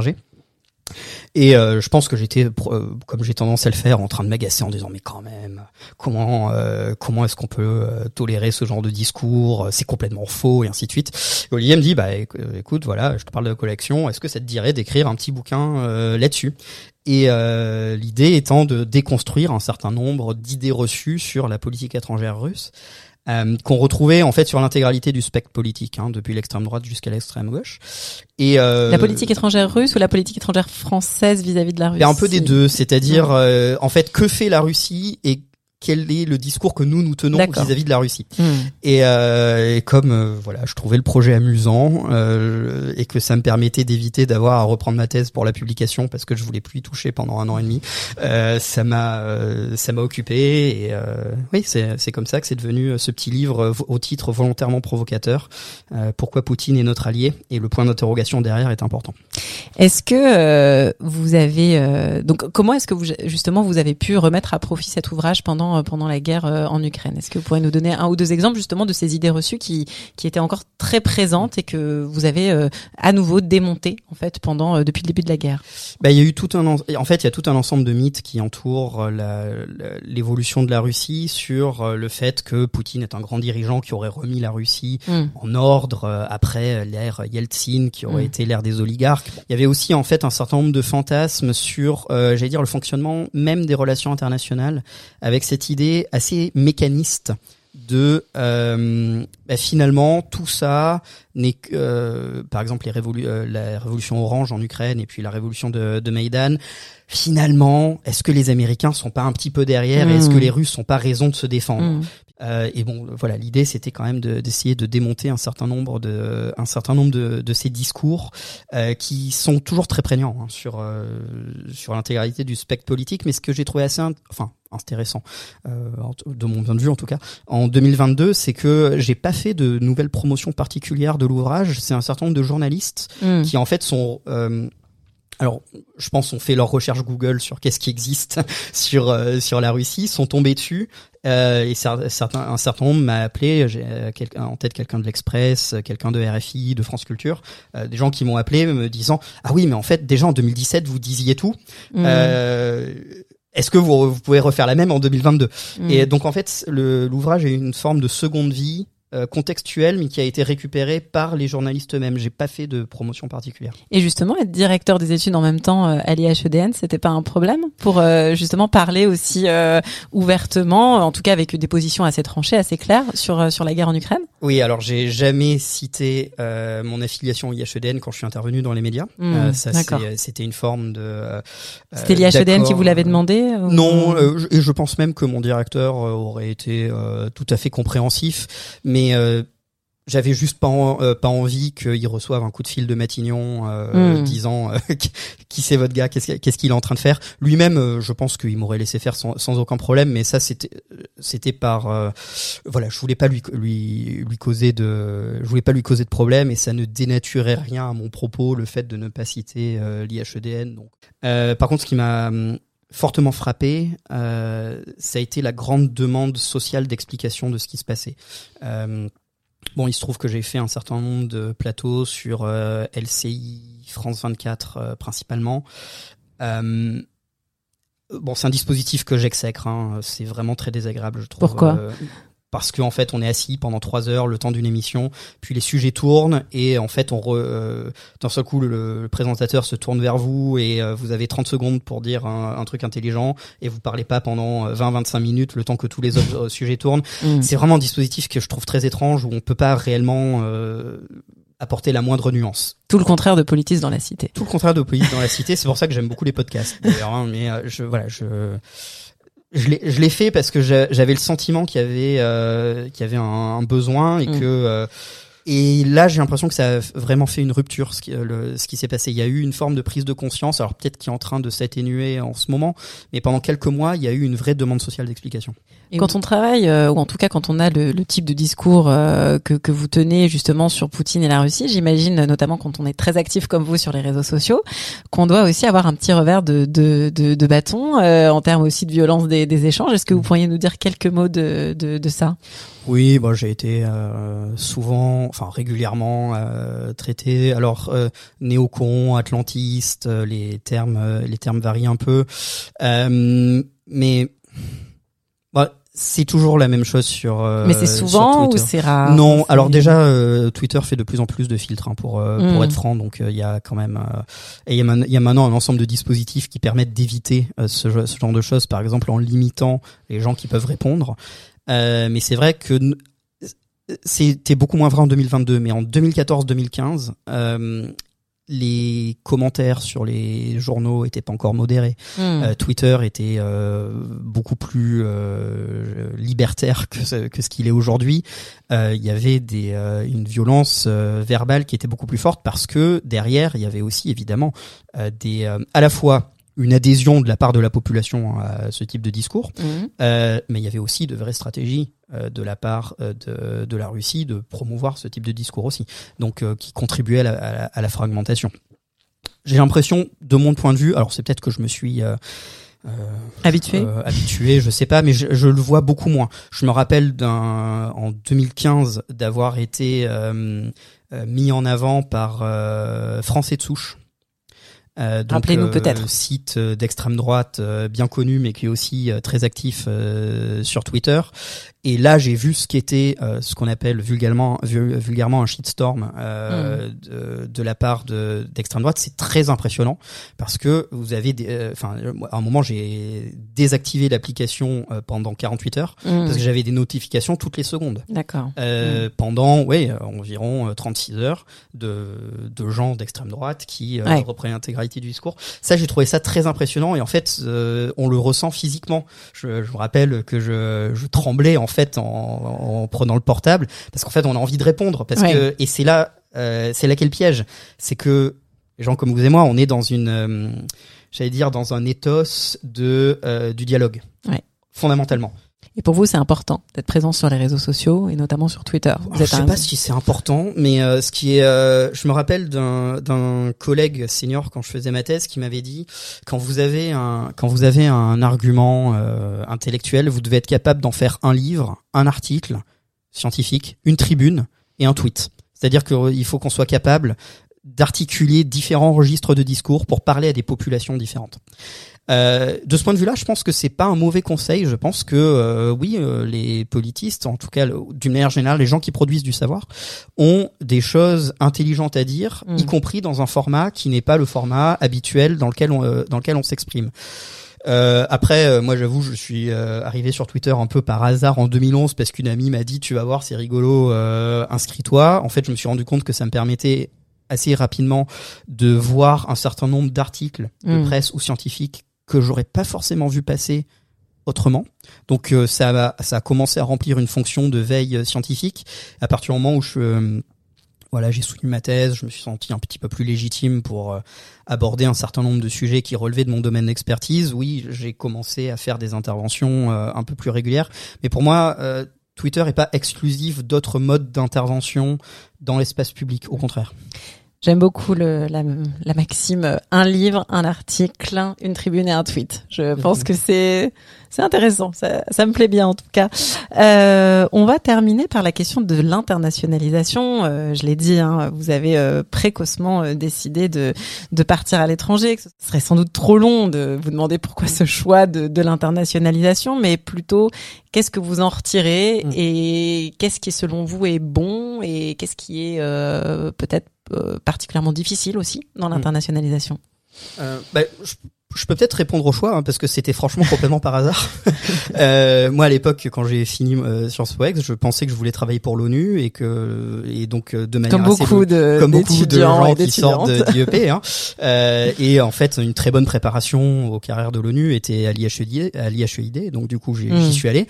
Et euh, je pense que j'étais, euh, comme j'ai tendance à le faire, en train de m'agacer en disant mais quand même, comment euh, comment est-ce qu'on peut tolérer ce genre de discours C'est complètement faux et ainsi de suite. Et Olivier me dit bah écoute voilà, je te parle de collection. Est-ce que ça te dirait d'écrire un petit bouquin là-dessus? Et l'idée étant de déconstruire un certain nombre d'idées reçues sur la politique étrangère russe, euh, qu'on retrouvait en fait sur l'intégralité du spectre politique, hein, depuis l'extrême droite jusqu'à l'extrême gauche. Et euh, la politique étrangère russe ou la politique étrangère française vis-à-vis de la Russie Un peu des deux, c'est-à-dire euh, en fait que fait la Russie et quel est le discours que nous nous tenons vis-à-vis de la Russie. Hmm. Et, euh, et, comme euh, voilà, je trouvais le projet amusant euh, et que ça me permettait d'éviter d'avoir à reprendre ma thèse pour la publication parce que je voulais plus y toucher pendant un an et demi, ça m'a ça m'a occupé et oui, c'est c'est comme ça que c'est devenu ce petit livre au titre volontairement provocateur. pourquoi Poutine est notre allié et le point d'interrogation derrière est important. Est-ce que vous avez donc comment est-ce que vous justement vous avez pu remettre à profit cet ouvrage pendant euh, pendant la guerre euh, en Ukraine. Est-ce que vous pourriez nous donner un ou deux exemples justement de ces idées reçues qui qui étaient encore très présentes et que vous avez euh, à nouveau démonté en fait pendant depuis le début de la guerre? Bah il y a eu tout un en fait il y a tout un ensemble de mythes qui entourent l'évolution de la Russie sur le fait que Poutine est un grand dirigeant qui aurait remis la Russie hmm. en ordre après l'ère Yeltsin qui aurait hmm. été l'ère des oligarques. Il y avait aussi en fait un certain nombre de fantasmes sur j'allais dire le fonctionnement même des relations internationales avec cette idée assez mécaniste de euh, bah, finalement tout ça n'est que euh, par exemple les révolu euh, la révolution orange en Ukraine et puis la révolution de, de Maïdan finalement est-ce que les Américains sont pas un petit peu derrière et est-ce que mmh. les Russes sont pas raison de se défendre? Mmh. Euh, et bon, voilà, l'idée c'était quand même d'essayer de, démonter un certain nombre de, un certain nombre de, de ces discours euh, qui sont toujours très prégnants hein, sur euh, sur l'intégralité du spectre politique. Mais ce que j'ai trouvé assez, enfin intéressant euh, de mon point de vue en tout cas en 2022 c'est que j'ai pas fait de nouvelles promotions particulières de l'ouvrage c'est un certain nombre de journalistes mmh. qui en fait sont euh, alors, je pense ont fait leur recherche Google sur qu'est-ce qui existe sur euh, sur la Russie, sont tombés dessus euh, et certains un certain nombre m'a appelé, j'ai euh, en tête quelqu'un de l'Express, quelqu'un de RFI, de France Culture, euh, des gens qui m'ont appelé me disant ah oui mais en fait déjà en 2017 vous disiez tout. Mmh. est-ce que vous, vous, pouvez refaire la même en 2022 mmh. Et donc en fait, l'ouvrage est une forme de seconde vie euh, contextuel, mais qui a été récupéré par les journalistes eux-mêmes. J'ai pas fait de promotion particulière. Et justement, être directeur des études en même temps euh, à l'IHEDN, c'était pas un problème pour euh, justement parler aussi ouvertement, en tout cas avec des positions assez tranchées, assez claires sur sur la guerre en Ukraine? Oui, alors j'ai jamais cité mon affiliation au IHEDN quand je suis intervenu dans les médias. Mmh, ça, c'était une forme de. c'était l'IHEDN qui vous l'avait demandé Non, et je pense même que mon directeur aurait été tout à fait compréhensif mais euh, j'avais juste pas euh, pas envie qu'il reçoive un coup de fil de Matignon euh, hmm. disant qui c'est votre gars qu'est-ce qu'est-ce qu'il est en train de faire? Lui-même je pense qu'il m'aurait laissé faire sans, sans aucun problème mais ça c'était c'était par voilà je voulais pas lui lui lui causer de je voulais pas lui causer de problème et ça ne dénaturait rien à mon propos le fait de ne pas citer l'IHEDN donc par contre ce qui m'a hum, fortement frappé, euh, ça a été la grande demande sociale d'explication de ce qui se passait. Euh, bon, il se trouve que j'ai fait un certain nombre de plateaux sur euh, LCI, France 24 principalement. bon, c'est un dispositif que j'exècre. Hein. C'est vraiment très désagréable, je trouve. Pourquoi? Parce qu'en fait on est assis pendant trois heures le temps d'une émission, puis les sujets tournent et en fait on re, euh, d'un seul coup le, présentateur se tourne vers vous et euh, vous avez 30 secondes pour dire un, truc intelligent et vous parlez pas pendant 20-25 euh, minutes le temps que tous les autres sujets tournent. Mm. C'est vraiment un dispositif que je trouve très étrange où on peut pas réellement apporter la moindre nuance. Tout le contraire de politique dans la cité. Tout le contraire de politique dans la cité. C'est pour ça que j'aime beaucoup les podcasts. D'ailleurs, hein, mais je voilà je je l'ai fait parce que j'avais le sentiment qu'il y avait euh, qu'il y avait un, besoin et mm. que euh, et là, j'ai l'impression que ça a vraiment fait une rupture, ce qui, le, ce qui s'est passé. Il y a eu une forme de prise de conscience, alors peut-être qui est en train de s'atténuer en ce moment, mais pendant quelques mois, il y a eu une vraie demande sociale d'explication. Et quand on travaille, euh, ou en tout cas quand on a le, le type de discours euh, que, que vous tenez justement sur Poutine et la Russie, j'imagine notamment quand on est très actif comme vous sur les réseaux sociaux, qu'on doit aussi avoir un petit revers de, de, de, de bâton euh, en termes aussi de violence des, des échanges. Est-ce que vous pourriez nous dire quelques mots de, de, de ça? Oui, bon, j'ai été souvent, enfin régulièrement traité. Alors néocon, atlantiste, les termes, les termes varient un peu, mais bah, c'est toujours la même chose sur. Euh, Mais c'est souvent ou c'est rare Non, alors déjà euh, Twitter fait de plus en plus de filtres hein, pour euh, pour hmm. être franc, donc il y a quand même et il y, y, a maintenant un ensemble de dispositifs qui permettent d'éviter ce, ce, genre de choses, par exemple en limitant les gens qui peuvent répondre. mais c'est vrai que c'était beaucoup moins vrai en 2022, mais en 2014-2015, les commentaires sur les journaux étaient pas encore modérés. Hmm. Euh, Twitter était euh, beaucoup plus euh, libertaire que ce, que ce qu'il est aujourd'hui. Il y avait des, une violence verbale qui était beaucoup plus forte parce que derrière, il y avait aussi évidemment des à la fois une adhésion de la part de la population à ce type de discours, euh, mais il y avait aussi de vraies stratégies de la part euh, de, de, la Russie de promouvoir ce type de discours aussi, donc euh, qui contribuait à la, à la, fragmentation. J'ai l'impression, de mon point de vue, alors c'est peut-être que je me suis habitué, habitué, je sais pas, mais je, je, le vois beaucoup moins. Je me rappelle d'un en 2015 d'avoir été mis en avant par Français de souche euh, Rappelez-nous euh, peut-être. Site euh, d'extrême droite euh, bien connu, mais qui est aussi très actif sur Twitter. Et là, j'ai vu ce qu'était ce qu'on appelle vulgairement, vulgairement un shitstorm euh, hmm. de, de, la part de d'extrême droite. C'est très impressionnant parce que vous avez, des, enfin, à un moment, j'ai désactivé l'application pendant 48 heures hmm. parce que j'avais des notifications toutes les secondes. D'accord. Euh, hmm. Pendant, ouais, environ 36 heures de, de gens d'extrême droite qui ouais. reprennent l'intégralité du discours. Ça, j'ai trouvé ça très impressionnant et en fait, euh, on le ressent physiquement. Je, je, vous rappelle que je, je tremblais en en, en, prenant le portable parce qu'en fait, on a envie de répondre parce que et c'est là, euh, c'est là qu'est le piège, c'est que les gens comme vous et moi, on est dans une, euh, j'allais dire, dans un ethos de du dialogue, ouais. fondamentalement. Et pour vous, c'est important d'être présent sur les réseaux sociaux et notamment sur Twitter. Vous êtes je sais pas si c'est important, mais euh, ce qui est, euh, je me rappelle d'un collègue senior quand je faisais ma thèse qui m'avait dit quand vous avez un quand vous avez un argument euh, intellectuel, vous devez être capable d'en faire un livre, un article scientifique, une tribune et un tweet. C'est-à-dire qu'il faut qu'on soit capable d'articuler différents registres de discours pour parler à des populations différentes. Euh, de ce point de vue-là, je pense que c'est pas un mauvais conseil. Je pense que euh, oui, euh, les politistes, en tout cas d'une manière générale, les gens qui produisent du savoir, ont des choses intelligentes à dire, y mm. compris dans un format qui n'est pas le format habituel dans lequel on, dans lequel on s'exprime. Euh, après, moi j'avoue, je suis arrivé sur Twitter un peu par hasard en 2011 parce qu'une amie m'a dit tu vas voir, c'est rigolo, inscris-toi. En fait, je me suis rendu compte que ça me permettait assez rapidement de voir un certain nombre d'articles de mm. presse ou scientifiques que j'aurais pas forcément vu passer autrement. Donc euh, ça, a, ça a commencé à remplir une fonction de veille euh, scientifique. À partir du moment où je euh, voilà, j'ai soutenu ma thèse, je me suis senti un petit peu plus légitime pour aborder un certain nombre de sujets qui relevaient de mon domaine d'expertise. Oui, j'ai commencé à faire des interventions un peu plus régulières, mais pour moi Twitter est pas exclusif d'autres modes d'intervention dans l'espace public, au contraire. J'aime beaucoup le, la, la, maxime un livre, un article, une tribune et un tweet. Je pense que c'est c'est intéressant. Ça, ça, me plaît bien en tout cas. Euh, on va terminer par la question de l'internationalisation. Euh, je l'ai dit, hein, vous avez euh, précocement euh, décidé de de partir à l'étranger. Ce serait sans doute trop long de vous demander pourquoi ce choix de, de l'internationalisation, mais plutôt qu'est-ce que vous en retirez mm. et qu'est-ce qui selon vous est bon et qu'est-ce qui est peut-être euh, particulièrement difficile aussi dans mm. l'internationalisation euh, bah, je, je peux peut-être répondre au choix hein, parce que c'était franchement complètement par hasard. euh, moi à l'époque quand j'ai fini euh, Sciences Po je pensais que je voulais travailler pour l'ONU et que et donc euh, de manière comme assez beaucoup de comme beaucoup de gens et qui sortent de d'IEP hein. euh, et en fait une très bonne préparation aux carrières de l'ONU était à l'IHEID à l'IHEID donc du coup j'y Mm. suis allé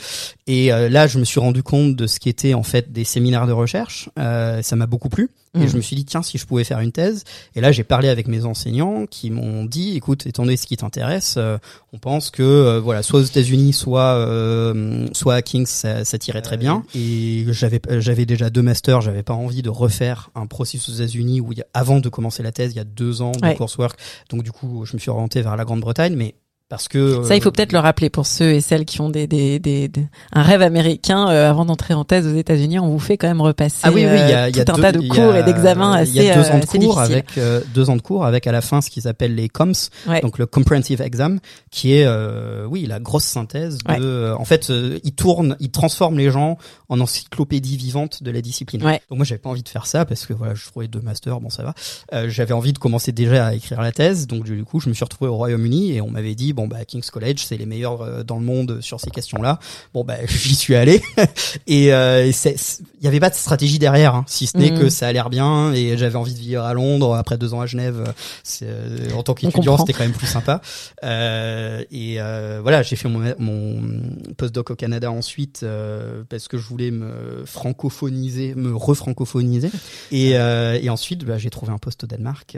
et euh, là je me suis rendu compte de ce qui était en fait des séminaires de recherche euh, ça m'a beaucoup plu et Mm. je me suis dit tiens si je pouvais faire une thèse et là j'ai parlé avec mes enseignants qui m'ont dit écoute étant donné ce qui t'intéresse euh, on pense que euh, voilà soit aux États-Unis soit euh, soit à Kings ça, ça tirait très bien et j'avais euh, j'avais déjà deux masters j'avais pas envie de refaire un processus aux États-Unis où il y a, avant de commencer la thèse il y a deux ans de Ouais. coursework donc du coup je me suis orienté vers la Grande-Bretagne mais parce que Ça, il faut euh, peut-être le rappeler pour ceux et celles qui ont des, des, des, des- un rêve américain. euh, avant d'entrer en thèse aux États-unis, on vous fait quand même repasser Ah oui, oui, il y a, euh, y a tout un deux, tas de cours a- et d'examens assez, Il y a deux ans euh, de assez cours avec euh, deux ans de cours avec à la fin ce qu'ils appellent les COMS, Ouais. donc le Comprehensive Exam, qui est euh, oui la grosse synthèse de. Ouais. euh, en fait, euh, ils tournent, ils transforment les gens en encyclopédie vivante de la discipline. Ouais. Donc moi j'avais pas envie de faire ça parce que voilà je trouvais deux masters, bon ça va. Euh, j'avais envie de commencer déjà à écrire la thèse, donc du coup je me suis retrouvé au Royaume-Uni et on m'avait dit bon bah King's College c'est les meilleurs euh, dans le monde sur ces questions-là. Bon bah j'y suis allé et euh, il y avait pas de stratégie derrière, hein, si ce n'est Mhm. que ça a l'air bien et j'avais envie de vivre à Londres après deux ans à Genève. euh, en tant qu'étudiant c'était quand même plus sympa. Euh, et euh, voilà j'ai fait mon, mon postdoc au Canada ensuite euh, parce que je voulais me francophoniser, me refrancophoniser. Et, euh, et ensuite, bah, j'ai trouvé un poste au Danemark.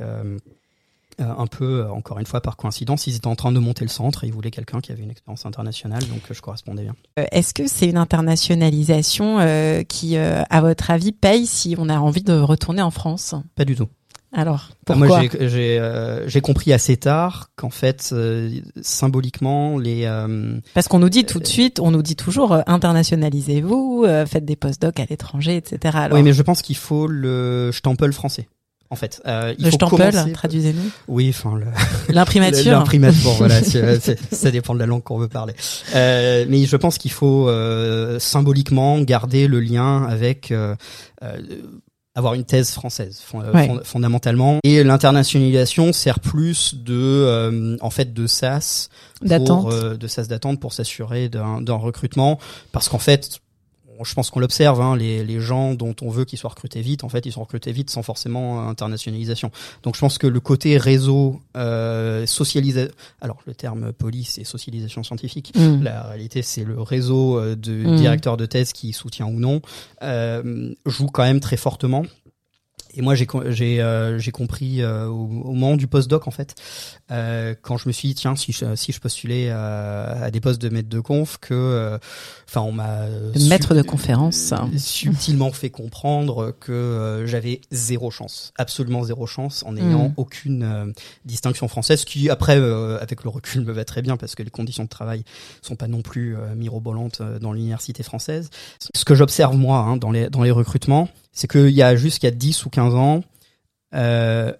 Euh, un peu, euh, encore une fois, par coïncidence, ils étaient en train de monter le centre et ils voulaient quelqu'un qui avait une expérience internationale, donc euh, je correspondais bien. Est-ce que c'est une internationalisation euh, qui, euh, à votre avis, paye si on a envie de retourner en France? Pas du tout. Alors, Ah, pourquoi? Moi, j'ai- euh, compris assez tard qu'en fait, euh, symboliquement, les euh, Parce qu'on nous dit tout de suite, on nous dit toujours internationalisez-vous, faites des postdocs à l'étranger, etc. Alors, oui, mais je pense qu'il faut le stample français. En fait, euh, il le faut commencer- traduisez-nous. Oui, enfin, le, L'imprimature. L'imprimature, voilà, c'est- c'est- ça dépend de la langue qu'on veut parler. Euh, mais je pense qu'il faut euh, symboliquement garder le lien avec euh, euh, avoir une thèse française fon- euh, Ouais. fond- fondamentalement. Et l'internationalisation sert plus de, euh, en fait, de sas pour, D'attente. euh, de sas d'attente pour s'assurer d'un recrutement, parce qu'en fait je pense qu'on l'observe, hein, les, les gens dont on veut qu'ils soient recrutés vite, en fait, ils sont recrutés vite sans forcément internationalisation. Donc, je pense que le côté réseau, euh, socialisation, alors le terme poli, c'est socialisation scientifique. Mm. La réalité, c'est le réseau euh, de Mm. directeurs de thèse qui soutient ou non, euh, joue quand même très fortement. Et moi, j'ai euh, j'ai compris euh, au, au moment du postdoc en fait, euh, quand je me suis dit tiens si je, si je postulais à, des postes de maître de conf que, enfin on m'a maître de conférence. subtilement fait comprendre que j'avais zéro chance, absolument zéro chance, en n'ayant Mm. aucune distinction française, qui après, avec le recul, me va très bien parce que les conditions de travail sont pas non plus mirobolantes dans l'université française. Ce que j'observe moi hein, dans les dans les recrutements, c'est qu'il y a jusqu'à 10 ou 15 ans, euh,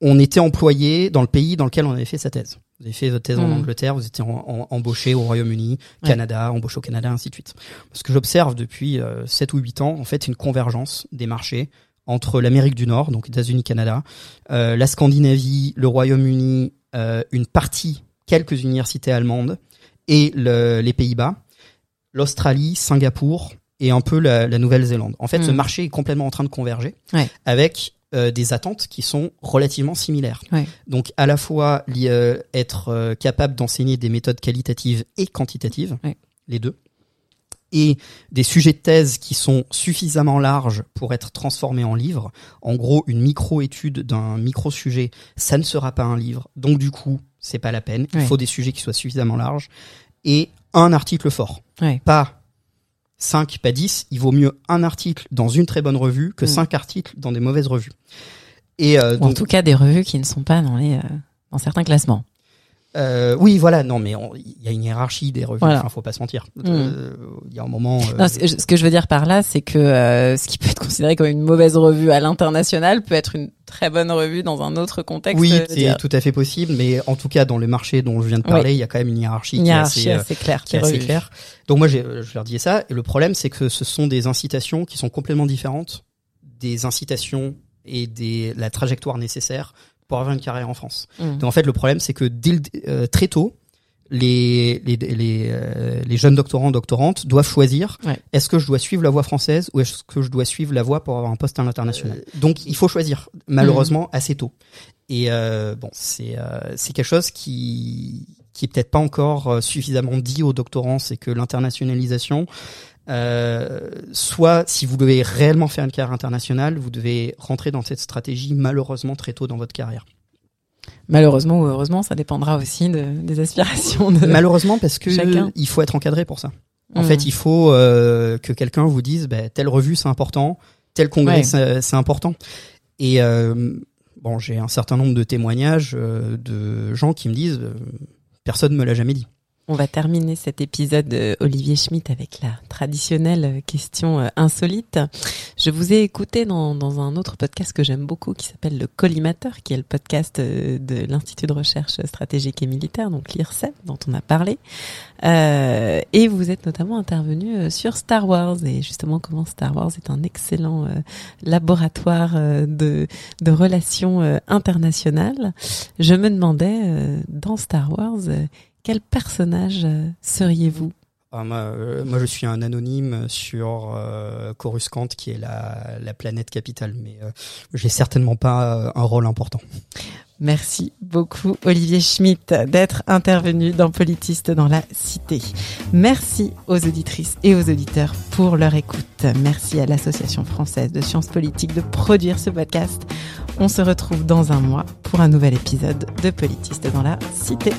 on était employé dans le pays dans lequel on avait fait sa thèse. Vous avez fait votre thèse en Mm. Angleterre, vous étiez en- en- embauché au Royaume-Uni, Ouais. Canada, embauché au Canada, ainsi de suite. Ce que j'observe depuis euh, 7 ou 8 ans, en fait, une convergence des marchés entre l'Amérique du Nord, donc États-Unis, Canada, euh, la Scandinavie, le Royaume-Uni, euh, une partie, quelques universités allemandes, et le- les Pays-Bas, l'Australie, Singapour et un peu la, la Nouvelle-Zélande. En fait, ce Mm. marché est complètement en train de converger Ouais. avec euh, des attentes qui sont relativement similaires. Ouais. Donc, à la fois euh, être euh, capable d'enseigner des méthodes qualitatives et quantitatives, Ouais. les deux, et des sujets de thèse qui sont suffisamment larges pour être transformés en livres. En gros, une micro-étude d'un micro-sujet, ça ne sera pas un livre. Donc, du coup, c'est pas la peine. Il faut des sujets qui soient suffisamment larges. Et un article fort. Pas 5, pas 10. Il vaut mieux un article dans une très bonne revue que Mm. cinq articles dans des mauvaises revues. Et euh, Ou en tout cas, des revues qui ne sont pas dans les, euh, dans certains classements. Euh, oui, voilà, non, mais il y a une hiérarchie des revues. Voilà. Enfin, faut pas se mentir. Mm. Euh, Il y a un moment. euh, Non, ce ce que je veux dire par là, c'est que euh, ce qui peut être considéré comme une mauvaise revue à l'international peut être une très bonne revue dans un autre contexte. Oui, c'est tout à fait possible, mais en tout cas, dans le marché dont je viens de parler, il y a quand même une hiérarchie, une qui est hiérarchie assez, assez claire. qui est assez claire. Donc moi, je leur disais ça, et le problème, c'est que ce sont des incitations qui sont complètement différentes des incitations et des la trajectoire nécessaire pour avoir une carrière en France. Mmh. Donc en fait, le problème, c'est que dès euh, très tôt, les les les, euh, les, jeunes doctorants doctorantes doivent choisir est-ce que je dois suivre la voie française ou est-ce que je dois suivre la voie pour avoir un poste à l'international. Euh, Donc il faut choisir malheureusement mmh. assez tôt. Et bon, c'est c'est quelque chose qui qui est peut-être pas encore suffisamment dit aux doctorants, c'est que l'internationalisation euh, soit si vous devez réellement faire une carrière internationale, vous devez rentrer dans cette stratégie malheureusement très tôt dans votre carrière. Malheureusement ou heureusement, ça dépendra aussi de, des aspirations. De Malheureusement parce que il faut être encadré pour ça. En fait, mmh. il faut euh, que quelqu'un vous dise bah, telle revue c'est important, tel congrès c'est important. Et euh, bon, j'ai un certain nombre de témoignages de gens qui me disent personne me l'a jamais dit. On va terminer cet épisode euh, Olivier Schmitt avec la traditionnelle euh, question euh, insolite. Je vous ai écouté dans, dans un autre podcast que j'aime beaucoup qui s'appelle le Collimateur, qui est le podcast de l'Institut de recherche stratégique et militaire, donc l'IRSEP, dont on a parlé. Euh, et vous êtes notamment intervenu sur Star Wars et justement comment Star Wars est un excellent laboratoire de, de relations internationales. Je me demandais, dans Star Wars, quel personnage euh, seriez-vous ah, euh, moi, je suis un anonyme sur euh, Coruscant, qui est la, la planète capitale, mais euh, j'ai certainement pas un rôle important. Merci beaucoup Olivier Schmitt d'être intervenu dans Politiste dans la Cité. Merci aux auditrices et aux auditeurs pour leur écoute. Merci à l'Association française de sciences politiques de produire ce podcast. On se retrouve dans un mois pour un nouvel épisode de Politiste dans la Cité.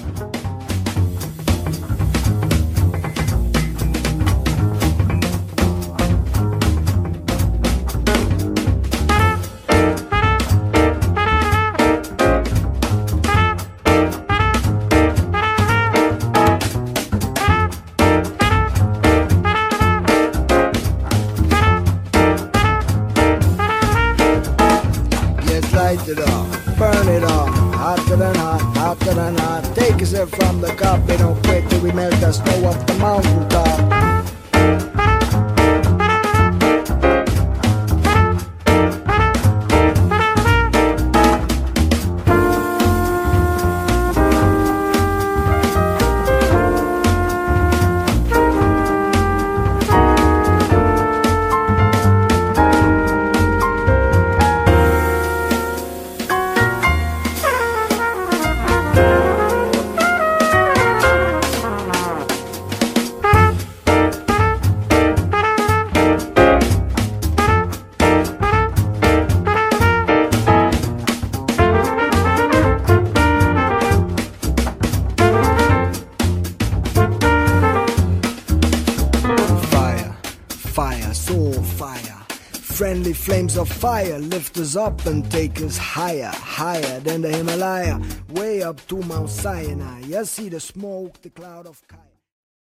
Us up and take us higher, higher than the Himalaya, way up to Mount Sinai. You see the smoke, the cloud of fire.